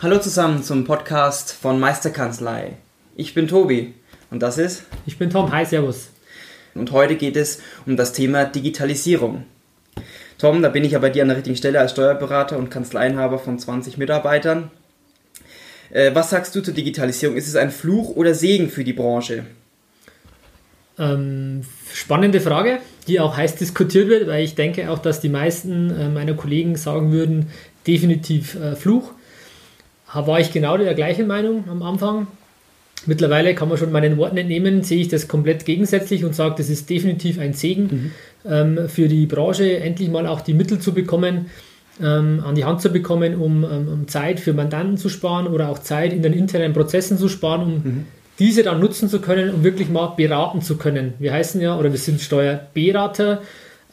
Hallo zusammen zum Podcast von Meisterkanzlei. Ich bin Tobi und das ist. Ich bin Tom. Hi, Servus. Und heute geht es um das Thema Digitalisierung. Tom, da bin ich ja bei dir an der richtigen Stelle als Steuerberater und Kanzleienhaber von 20 Mitarbeitern. Äh, was sagst du zur Digitalisierung? Ist es ein Fluch oder Segen für die Branche? Ähm, spannende Frage, die auch heiß diskutiert wird, weil ich denke auch, dass die meisten äh, meiner Kollegen sagen würden, definitiv äh, Fluch. War ich genau der gleichen Meinung am Anfang. Mittlerweile kann man schon meinen Worten entnehmen, sehe ich das komplett gegensätzlich und sage, das ist definitiv ein Segen mhm. ähm, für die Branche, endlich mal auch die Mittel zu bekommen, ähm, an die Hand zu bekommen, um, ähm, um, Zeit für Mandanten zu sparen oder auch Zeit in den internen Prozessen zu sparen, um mhm diese dann nutzen zu können, um wirklich mal beraten zu können. Wir heißen ja, oder wir sind Steuerberater.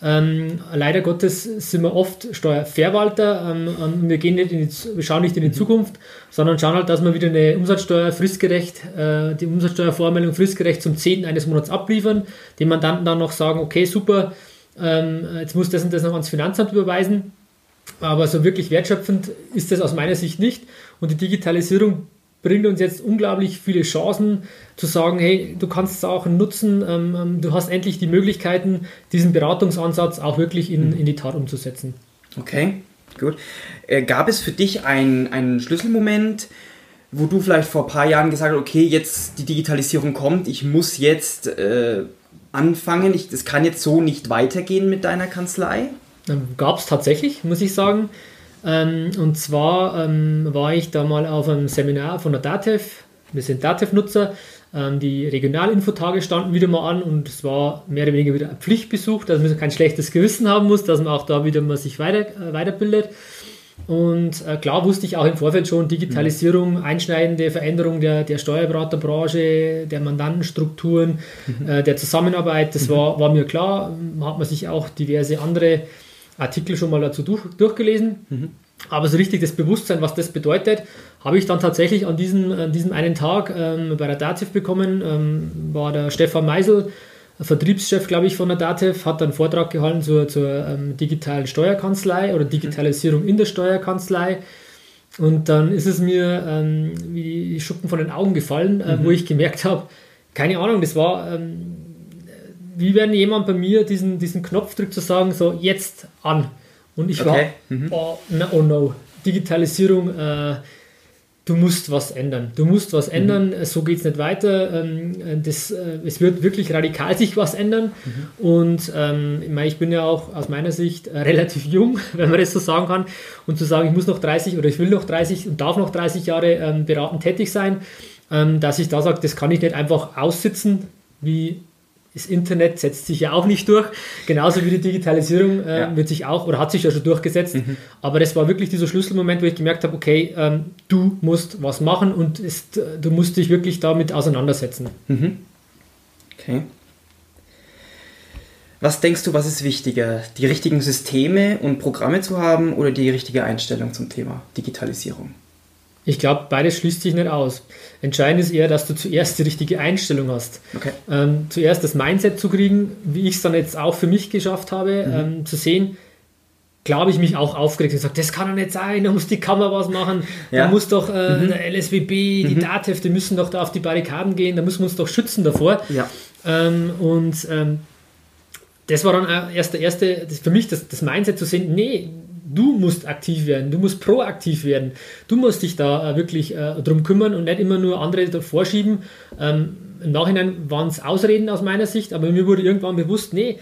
Ähm, leider Gottes sind wir oft Steuerverwalter. Ähm, ähm, wir, gehen nicht in die, wir schauen nicht in die Zukunft, sondern schauen halt, dass wir wieder eine Umsatzsteuer fristgerecht, äh, die Umsatzsteuervormeldung fristgerecht zum 10. eines Monats abliefern. Den Mandanten dann noch sagen, okay, super, ähm, jetzt muss das und das noch ans Finanzamt überweisen. Aber so wirklich wertschöpfend ist das aus meiner Sicht nicht. Und die Digitalisierung bringt uns jetzt unglaublich viele Chancen zu sagen, hey, du kannst es auch nutzen, ähm, ähm, du hast endlich die Möglichkeiten, diesen Beratungsansatz auch wirklich in, mhm. in die Tat umzusetzen. Okay, gut. Äh, gab es für dich einen, einen Schlüsselmoment, wo du vielleicht vor ein paar Jahren gesagt hast, okay, jetzt die Digitalisierung kommt, ich muss jetzt äh, anfangen, ich, das kann jetzt so nicht weitergehen mit deiner Kanzlei? Ähm, gab es tatsächlich, muss ich sagen. Ähm, und zwar ähm, war ich da mal auf einem Seminar von der DATEV. Wir sind DATEV-Nutzer. Ähm, die Regionalinfotage standen wieder mal an und es war mehr oder weniger wieder ein Pflichtbesuch, dass man kein schlechtes Gewissen haben muss, dass man auch da wieder mal sich weiter, äh, weiterbildet. Und äh, klar wusste ich auch im Vorfeld schon, Digitalisierung, mhm. einschneidende Veränderung der, der Steuerberaterbranche, der Mandantenstrukturen, mhm. äh, der Zusammenarbeit, das mhm. war, war mir klar. Hat man sich auch diverse andere Artikel schon mal dazu durch, durchgelesen. Mhm. Aber so richtig das Bewusstsein, was das bedeutet, habe ich dann tatsächlich an diesem, an diesem einen Tag ähm, bei der DATEV bekommen. Ähm, war der Stefan Meisel, Vertriebschef, glaube ich, von der DATEV, hat einen Vortrag gehalten zur, zur ähm, digitalen Steuerkanzlei oder Digitalisierung in der Steuerkanzlei. Und dann ist es mir ähm, wie die Schuppen von den Augen gefallen, äh, mhm. wo ich gemerkt habe, keine Ahnung, das war ähm, wie wenn jemand bei mir diesen, diesen Knopf drückt, zu sagen, so jetzt an. Und ich okay. war, mhm. oh, no, oh no, Digitalisierung, äh, du musst was ändern. Du musst was mhm. ändern, so geht es nicht weiter. Ähm, das, äh, es wird wirklich radikal sich was ändern. Mhm. Und ähm, ich, meine, ich bin ja auch aus meiner Sicht äh, relativ jung, wenn man das so sagen kann. Und zu sagen, ich muss noch 30 oder ich will noch 30 und darf noch 30 Jahre ähm, beratend tätig sein, ähm, dass ich da sage, das kann ich nicht einfach aussitzen, wie das Internet setzt sich ja auch nicht durch, genauso wie die Digitalisierung äh, ja. wird sich auch oder hat sich ja schon durchgesetzt. Mhm. Aber das war wirklich dieser Schlüsselmoment, wo ich gemerkt habe, okay, ähm, du musst was machen und ist, äh, du musst dich wirklich damit auseinandersetzen. Mhm. Okay. Was denkst du, was ist wichtiger, die richtigen Systeme und Programme zu haben oder die richtige Einstellung zum Thema Digitalisierung? Ich glaube, beides schließt sich nicht aus. Entscheidend ist eher, dass du zuerst die richtige Einstellung hast. Okay. Ähm, zuerst das Mindset zu kriegen, wie ich es dann jetzt auch für mich geschafft habe, mhm. ähm, zu sehen, glaube ich mich auch aufgeregt und gesagt, das kann doch nicht sein, da muss die Kammer was machen, ja. da muss doch äh, mhm. der LSWB, die mhm. DATEV, die müssen doch da auf die Barrikaden gehen, da müssen wir uns doch schützen davor. Ja. Ähm, und ähm, das war dann erst der erste, das für mich das, das Mindset zu sehen, nee, du musst aktiv werden, du musst proaktiv werden, du musst dich da äh, wirklich äh, drum kümmern und nicht immer nur andere davor schieben. Ähm, Im Nachhinein waren es Ausreden aus meiner Sicht, aber mir wurde irgendwann bewusst, nee,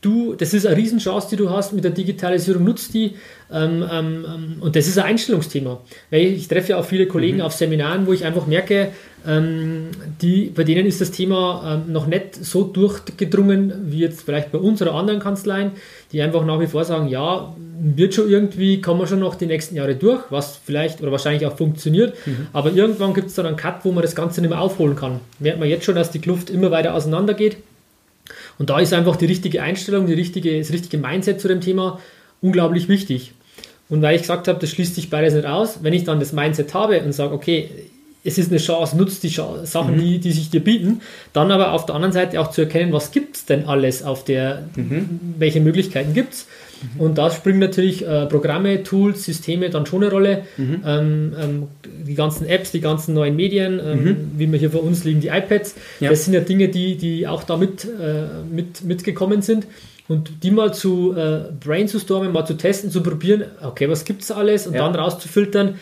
du, das ist eine Riesenchance, die du hast mit der Digitalisierung, nutzt die. Ähm, ähm, ähm, und das ist ein Einstellungsthema. Weil ich, ich treffe ja auch viele Kollegen mhm. auf Seminaren, wo ich einfach merke, ähm, die, bei denen ist das Thema ähm, noch nicht so durchgedrungen wie jetzt vielleicht bei uns oder anderen Kanzleien, die einfach nach wie vor sagen, ja, wird schon irgendwie, kommen wir schon noch die nächsten Jahre durch, was vielleicht oder wahrscheinlich auch funktioniert, mhm. aber irgendwann gibt es dann einen Cut, wo man das Ganze nicht mehr aufholen kann. Merkt man jetzt schon, dass die Kluft immer weiter auseinander geht. Und da ist einfach die richtige Einstellung, die richtige, das richtige Mindset zu dem Thema unglaublich wichtig. Und weil ich gesagt habe, das schließt sich beides nicht aus, wenn ich dann das Mindset habe und sage, okay, es ist eine Chance, nutzt die Sachen, mhm. die, die sich dir bieten, dann aber auf der anderen Seite auch zu erkennen, was gibt es denn alles auf der, mhm. welche Möglichkeiten gibt es. Mhm. Und da springen natürlich äh, Programme, Tools, Systeme dann schon eine Rolle. Mhm. Ähm, ähm, die ganzen Apps, die ganzen neuen Medien, ähm, mhm. wie wir hier vor uns liegen, die iPads, ja. das sind ja Dinge, die, die auch da mit, äh, mit, mitgekommen sind. Und die mal zu äh, brainstormen, mal zu testen, zu probieren, okay, was gibt es alles und ja. dann rauszufiltern,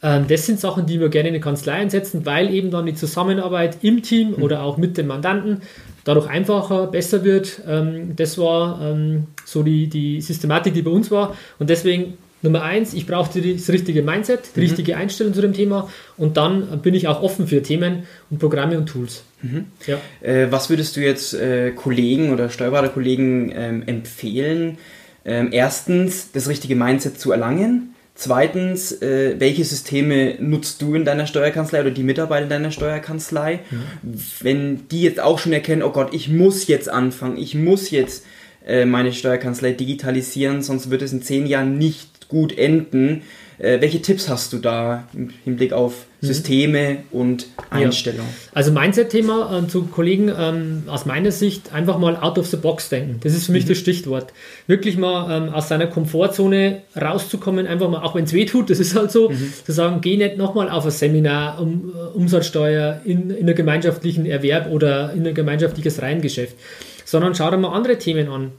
das sind Sachen, die wir gerne in der Kanzlei einsetzen, weil eben dann die Zusammenarbeit im Team mhm. oder auch mit dem Mandanten dadurch einfacher, besser wird. Ähm, das war ähm, so die, die Systematik, die bei uns war. Und deswegen Nummer eins, ich brauche das richtige Mindset, die mhm. richtige Einstellung zu dem Thema und dann bin ich auch offen für Themen und Programme und Tools. Mhm. Ja. Äh, was würdest du jetzt äh, Kollegen oder Steuerberaterkollegen ähm, empfehlen? Ähm, erstens, das richtige Mindset zu erlangen. Zweitens, äh, welche Systeme nutzt du in deiner Steuerkanzlei oder die Mitarbeiter in deiner Steuerkanzlei? Mhm. Wenn die jetzt auch schon erkennen, oh Gott, ich muss jetzt anfangen, ich muss jetzt äh, meine Steuerkanzlei digitalisieren, sonst wird es in zehn Jahren nicht gut enden, äh, welche Tipps hast du da im Hinblick auf mhm. Systeme und Einstellungen? Ja. Also Mindset-Thema äh, zu Kollegen ähm, aus meiner Sicht einfach mal out of the box denken. Das ist für mich mhm. das Stichwort. Wirklich mal ähm, aus seiner Komfortzone rauszukommen, einfach mal, auch wenn es weh tut, das ist halt so, mhm. zu sagen, geh nicht nochmal auf ein Seminar um uh, Umsatzsteuer in, in einem gemeinschaftlichen Erwerb oder in ein gemeinschaftliches Reihengeschäft, sondern schau dir mal andere Themen an.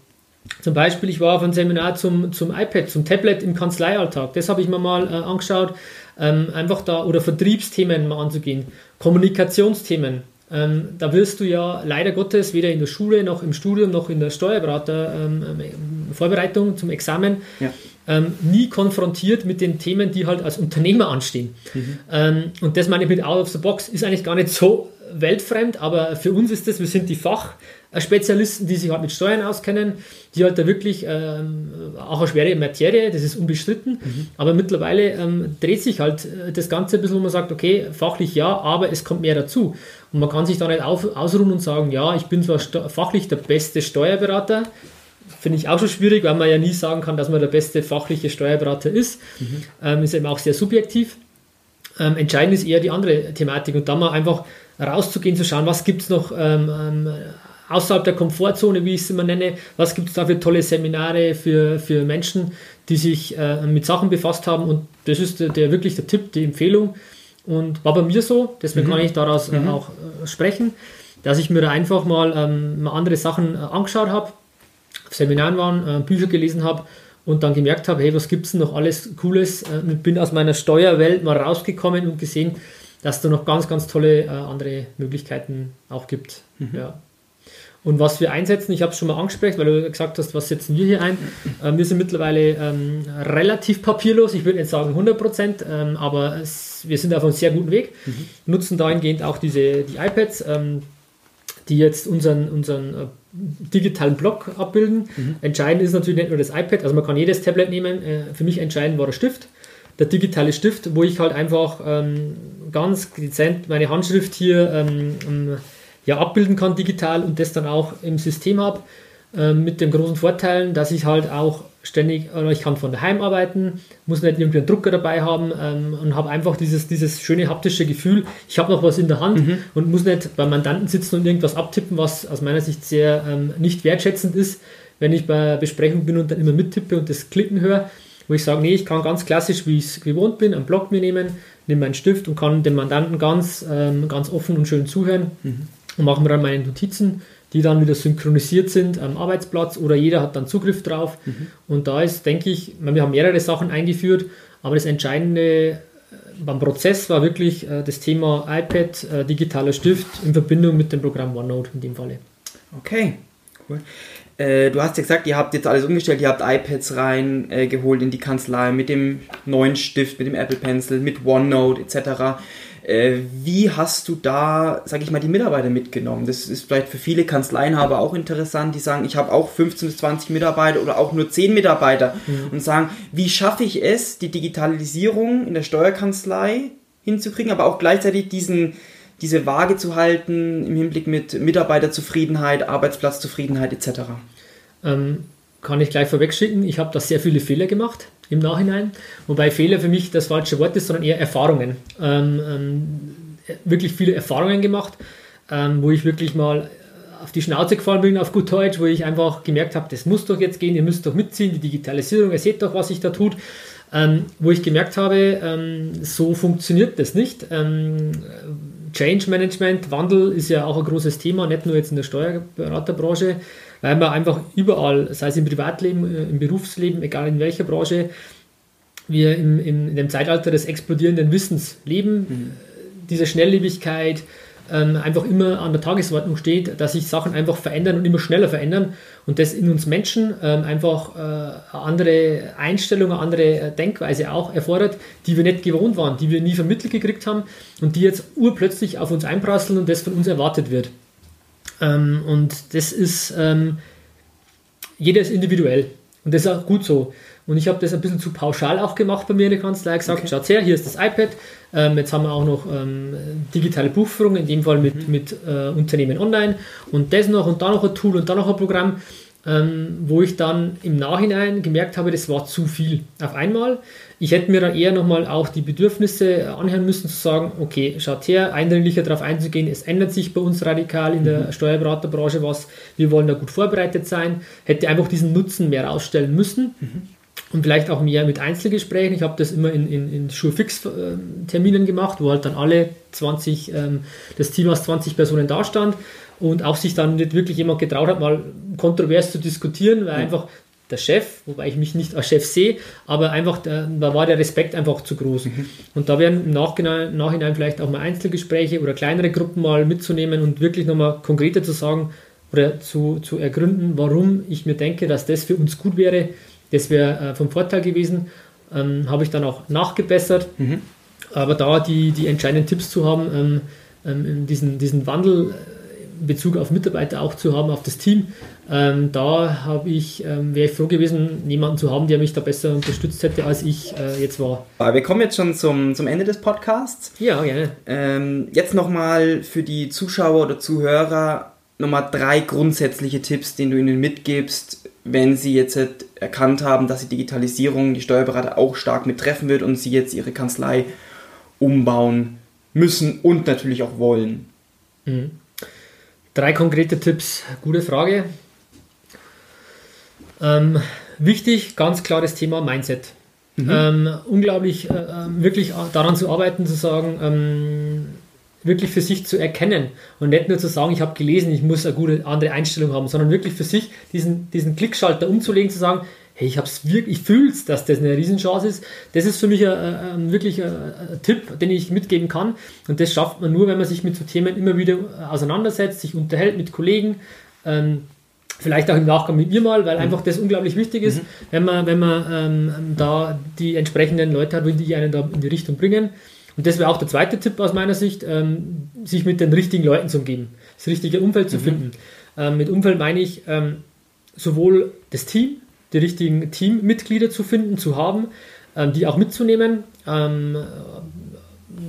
Zum Beispiel, ich war auf einem Seminar zum, zum iPad, zum Tablet im Kanzleialltag. Das habe ich mir mal äh, angeschaut. Ähm, einfach da, oder Vertriebsthemen mal anzugehen. Kommunikationsthemen. Ähm, da wirst du ja leider Gottes weder in der Schule noch im Studium noch in der Steuerberatervorbereitung ähm, zum Examen ja. ähm, nie konfrontiert mit den Themen, die halt als Unternehmer anstehen. Mhm. Ähm, und das meine ich mit Out of the Box ist eigentlich gar nicht so weltfremd, aber für uns ist das, wir sind die Fachspezialisten, die sich halt mit Steuern auskennen, die halt da wirklich ähm, auch eine schwere Materie, das ist unbestritten, mhm. aber mittlerweile ähm, dreht sich halt äh, das Ganze ein bisschen, wo man sagt, okay, fachlich ja, aber es kommt mehr dazu. Und man kann sich da nicht auf, ausruhen und sagen, ja, ich bin zwar fachlich der beste Steuerberater, finde ich auch schon schwierig, weil man ja nie sagen kann, dass man der beste fachliche Steuerberater ist. Mhm. Ähm, ist eben auch sehr subjektiv. Ähm, entscheidend ist eher die andere Thematik und da mal einfach rauszugehen, zu schauen, was gibt es noch ähm, ähm, außerhalb der Komfortzone, wie ich es immer nenne, was gibt es da für tolle Seminare für, für Menschen, die sich äh, mit Sachen befasst haben und das ist der, der, wirklich der Tipp, die Empfehlung und war bei mir so, deswegen mhm. kann ich daraus äh, mhm. auch äh, sprechen, dass ich mir da einfach mal, ähm, mal andere Sachen äh, angeschaut habe, auf Seminaren waren, äh, Bücher gelesen habe und dann gemerkt habe, hey, was gibt es denn noch alles Cooles? Äh, bin aus meiner Steuerwelt mal rausgekommen und gesehen, dass da noch ganz, ganz tolle äh, andere Möglichkeiten auch gibt. Mhm. Ja. Und was wir einsetzen, ich habe es schon mal angesprochen, weil du gesagt hast, was setzen wir hier ein? Äh, wir sind mittlerweile ähm, relativ papierlos, ich würde nicht sagen 100 Prozent, ähm, aber es, wir sind auf einem sehr guten Weg. Mhm. Nutzen dahingehend auch diese, die iPads, ähm, die jetzt unseren, unseren äh, digitalen Blog abbilden. Mhm. Entscheidend ist natürlich nicht nur das iPad, also man kann jedes Tablet nehmen. Äh, für mich entscheidend war der Stift, der digitale Stift, wo ich halt einfach ähm, ganz dezent meine Handschrift hier ähm, ähm, ja, abbilden kann digital und das dann auch im System habe. Ähm, mit dem großen Vorteil, dass ich halt auch ständig, oder ich kann von daheim arbeiten, muss nicht irgendwie einen Drucker dabei haben ähm, und habe einfach dieses, dieses schöne haptische Gefühl, ich habe noch was in der Hand mhm. und muss nicht beim Mandanten sitzen und irgendwas abtippen, was aus meiner Sicht sehr ähm, nicht wertschätzend ist, wenn ich bei Besprechungen bin und dann immer mittippe und das Klicken höre, wo ich sage, nee, ich kann ganz klassisch, wie ich es gewohnt bin, einen Block mir nehmen, nehme meinen Stift und kann dem Mandanten ganz, ähm, ganz offen und schön zuhören mhm. und mache mir dann meine Notizen die dann wieder synchronisiert sind am Arbeitsplatz oder jeder hat dann Zugriff drauf. Mhm. Und da ist, denke ich, wir haben mehrere Sachen eingeführt, aber das Entscheidende äh, beim Prozess war wirklich äh, das Thema iPad, äh, digitaler Stift in Verbindung mit dem Programm OneNote in dem Falle. Okay, cool. Äh, du hast ja gesagt, ihr habt jetzt alles umgestellt, ihr habt iPads reingeholt äh, in die Kanzlei mit dem neuen Stift, mit dem Apple Pencil, mit OneNote etc. Äh, wie hast du da, sag ich mal, die Mitarbeiter mitgenommen? Das ist vielleicht für viele Kanzleienhaber auch interessant, die sagen, ich habe auch 15 bis 20 Mitarbeiter oder auch nur 10 Mitarbeiter mhm. und sagen, wie schaffe ich es, die Digitalisierung in der Steuerkanzlei hinzukriegen, aber auch gleichzeitig diesen, diese Waage zu halten im Hinblick mit Mitarbeiterzufriedenheit, Arbeitsplatzzufriedenheit etc. Ähm, kann ich gleich vorwegschicken, ich habe da sehr viele Fehler gemacht im Nachhinein, wobei Fehler für mich das falsche Wort ist, sondern eher Erfahrungen. Ähm, ähm, wirklich viele Erfahrungen gemacht, ähm, wo ich wirklich mal auf die Schnauze gefallen bin, auf gut Deutsch, wo ich einfach gemerkt habe, das muss doch jetzt gehen, ihr müsst doch mitziehen, die Digitalisierung, ihr seht doch, was sich da tut. Ähm, wo ich gemerkt habe, ähm, so funktioniert das nicht. Ähm, Change Management, Wandel ist ja auch ein großes Thema, nicht nur jetzt in der Steuerberaterbranche, weil man einfach überall, sei es im Privatleben, äh, im Berufsleben, egal in welcher Branche, wir im, im, in dem Zeitalter des explodierenden Wissens leben, mhm. diese Schnelllebigkeit, ähm, einfach immer an der Tagesordnung steht, dass sich Sachen einfach verändern und immer schneller verändern und das in uns Menschen ähm, einfach äh, eine andere Einstellung, eine andere äh, Denkweise auch erfordert, die wir nicht gewohnt waren, die wir nie vermittelt gekriegt haben und die jetzt urplötzlich auf uns einprasseln und das von uns erwartet wird. Ähm, und das ist, ähm, jeder ist individuell und das ist auch gut so. Und ich habe das ein bisschen zu pauschal auch gemacht bei mir in der Kanzlei, gesagt, okay. schaut her, hier ist das iPad, ähm, jetzt haben wir auch noch ähm, digitale Buchführung, in dem Fall mit, mhm. mit äh, Unternehmen online und das noch und da noch ein Tool und da noch ein Programm, ähm, wo ich dann im Nachhinein gemerkt habe, das war zu viel auf einmal. Ich hätte mir dann eher nochmal auch die Bedürfnisse anhören müssen, zu sagen, okay, schaut her, eindringlicher darauf einzugehen, es ändert sich bei uns radikal in der mhm. Steuerberaterbranche was, wir wollen da gut vorbereitet sein, hätte einfach diesen Nutzen mehr rausstellen müssen. Mhm und vielleicht auch mehr mit Einzelgesprächen. Ich habe das immer in, in, in Schulfix-Terminen gemacht, wo halt dann alle 20, ähm, das Team aus 20 Personen da stand und auch sich dann nicht wirklich jemand getraut hat, mal kontrovers zu diskutieren, weil mhm. einfach der Chef, wobei ich mich nicht als Chef sehe, aber einfach, der, da war der Respekt einfach zu groß. Mhm. Und da werden im Nachhinein, Nachhinein vielleicht auch mal Einzelgespräche oder kleinere Gruppen mal mitzunehmen und wirklich nochmal konkreter zu sagen oder zu, zu ergründen, warum ich mir denke, dass das für uns gut wäre, das wäre äh, vom Vorteil gewesen. Ähm, Habe ich dann auch nachgebessert. Mhm. Aber da die, die entscheidenden Tipps zu haben, ähm, ähm, diesen, diesen Wandel äh, in Bezug auf Mitarbeiter auch zu haben, auf das Team, ähm, da habe ich, ähm, wäre ich froh gewesen, jemanden zu haben, der mich da besser unterstützt hätte, als ich äh, jetzt war. Wir kommen jetzt schon zum, zum Ende des Podcasts. Ja, gerne. Ähm, jetzt nochmal für die Zuschauer oder Zuhörer nochmal drei grundsätzliche Tipps, den du ihnen mitgibst, wenn sie jetzt erkannt haben, dass die Digitalisierung die Steuerberater auch stark mittreffen wird und sie jetzt ihre Kanzlei umbauen müssen und natürlich auch wollen. Mhm. Drei konkrete Tipps, gute Frage. Ähm, wichtig, ganz klares Thema Mindset. Mhm. Ähm, unglaublich äh, ähm, wirklich daran zu arbeiten, zu sagen, ähm, wirklich für sich zu erkennen und nicht nur zu sagen, ich habe gelesen, ich muss eine gute andere Einstellung haben, sondern wirklich für sich diesen, diesen Klickschalter umzulegen, zu sagen, hey, ich habe es wirklich, ich fühle es, dass das eine Riesenchance ist. Das ist für mich ein, ein, wirklich ein, ein, Tipp, den ich mitgeben kann. Und das schafft man nur, wenn man sich mit so Themen immer wieder auseinandersetzt, sich unterhält mit Kollegen. Ähm, vielleicht auch im Nachgang mit mir mal, weil mhm. einfach das unglaublich wichtig ist, mhm. wenn man, wenn man ähm, da die entsprechenden Leute hat, die einen da in die Richtung bringen. Und das wäre auch der zweite Tipp aus meiner Sicht, ähm, sich mit den richtigen Leuten zu umgeben, das richtige Umfeld zu mhm. finden. Ähm, mit Umfeld meine ich ähm, sowohl das Team, die richtigen Teammitglieder zu finden, zu haben, ähm, die auch mitzunehmen. Ähm,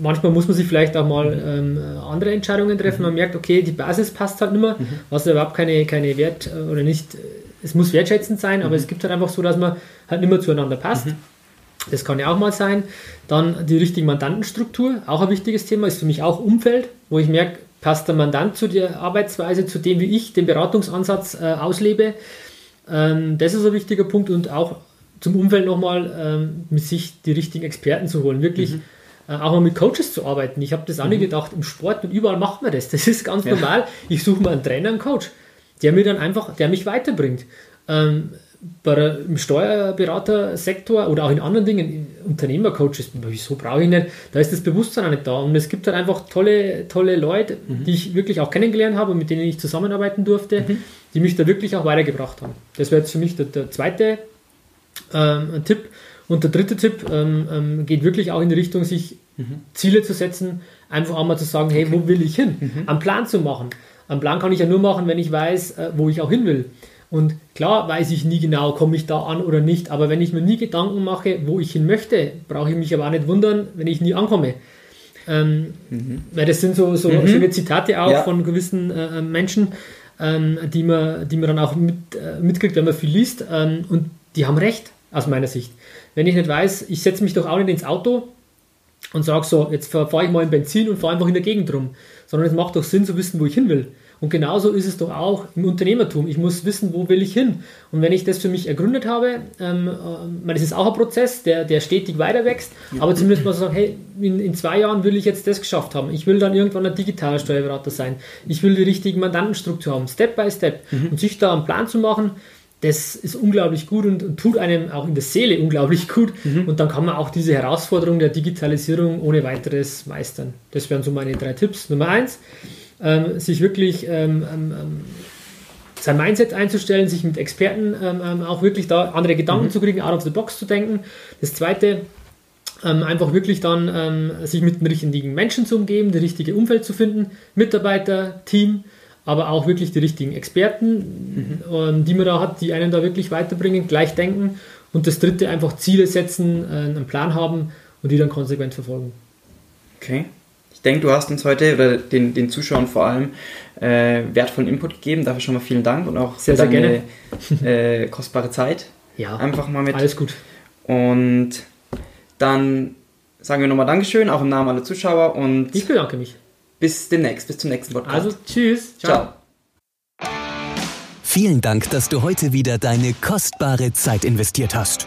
manchmal muss man sich vielleicht auch mal ähm, andere Entscheidungen treffen. Man merkt, okay, die Basis passt halt nicht mehr, mhm. was überhaupt keine, keine Wert äh, oder nicht, es muss wertschätzend sein, aber mhm. es gibt halt einfach so, dass man halt nicht mehr zueinander passt. Das kann ja auch mal sein. Dann die richtige Mandantenstruktur, auch ein wichtiges Thema, ist für mich auch Umfeld, wo ich merke, passt der Mandant zu der Arbeitsweise, zu dem, wie ich den Beratungsansatz äh, auslebe. Ähm, das ist ein wichtiger Punkt und auch zum Umfeld nochmal ähm, mit sich die richtigen Experten zu holen. Wirklich mhm. äh, auch mal mit Coaches zu arbeiten. Ich habe das auch nicht mhm. gedacht, im Sport und überall macht man das. Das ist ganz ja. normal. Ich suche mal einen Trainer, einen Coach, der mir dann einfach, der mich weiterbringt. Ähm, bei im Steuerberatersektor oder auch in anderen Dingen, Unternehmercoaches, wieso brauche ich nicht, da ist das Bewusstsein auch nicht da. Und es gibt halt einfach tolle, tolle Leute, mhm. die ich wirklich auch kennengelernt habe und mit denen ich zusammenarbeiten durfte, mhm. die mich da wirklich auch weitergebracht haben. Das wäre jetzt für mich der, der zweite ähm, Tipp. Und der dritte Tipp ähm, ähm, geht wirklich auch in die Richtung, sich mhm. Ziele zu setzen, einfach auch mal zu sagen, hey, wo will ich hin? Mhm. Einen Plan zu machen. Einen Plan kann ich ja nur machen, wenn ich weiß, äh, wo ich auch hin will. Und klar weiß ich nie genau, komme ich da an oder nicht, aber wenn ich mir nie Gedanken mache, wo ich hin möchte, brauche ich mich aber auch nicht wundern, wenn ich nie ankomme. Ähm, mhm. Weil das sind so, so mhm. schöne Zitate auch ja. von gewissen äh, Menschen, ähm, die, man, die man dann auch mit, äh, mitkriegt, wenn man viel liest. Ähm, und die haben recht, aus meiner Sicht. Wenn ich nicht weiß, ich setze mich doch auch nicht ins Auto und sage so, jetzt fahre ich mal in Benzin und fahre einfach in der Gegend rum, sondern es macht doch Sinn zu wissen, wo ich hin will. Und genauso ist es doch auch im Unternehmertum. Ich muss wissen, wo will ich hin. Und wenn ich das für mich ergründet habe, ähm, äh, das ist auch ein Prozess, der, der stetig weiter wächst, ja. aber zumindest mal sagen, hey, in, in, zwei Jahren will ich jetzt das geschafft haben. Ich will dann irgendwann ein digitaler Steuerberater sein. Ich will die richtige Mandantenstruktur haben, Step by Step. Mhm. Und sich da einen Plan zu machen, das ist unglaublich gut und, und, tut einem auch in der Seele unglaublich gut. Mhm. Und dann kann man auch diese Herausforderung der Digitalisierung ohne weiteres meistern. Das wären so meine drei Tipps. Nummer eins, ähm, sich wirklich ähm, ähm, ähm, sein Mindset einzustellen, sich mit Experten ähm, ähm, auch wirklich da andere Gedanken mhm. zu kriegen, out of the box zu denken. Das zweite, einfach wirklich dann sich mit den richtigen Menschen zu umgeben, das richtige Umfeld zu finden, Mitarbeiter, Team, aber auch wirklich die richtigen Experten, mhm. die man da hat, die einen da wirklich weiterbringen, gleich denken. Und das dritte, einfach Ziele setzen, äh, einen Plan haben und die dann konsequent verfolgen. Okay denke, du hast uns heute oder den, den Zuschauern vor allem äh, wertvollen Input gegeben. Dafür schon mal vielen Dank und auch sehr, sehr deine äh, kostbare Zeit. Ja, einfach mal mit. Alles gut. Und dann sagen wir nochmal Dankeschön, auch im Namen aller Zuschauer. Und ich bedanke mich. Bis demnächst, bis zum nächsten Podcast. Also, tschüss. Ciao. Ciao. Vielen Dank, dass du heute wieder deine kostbare Zeit investiert hast.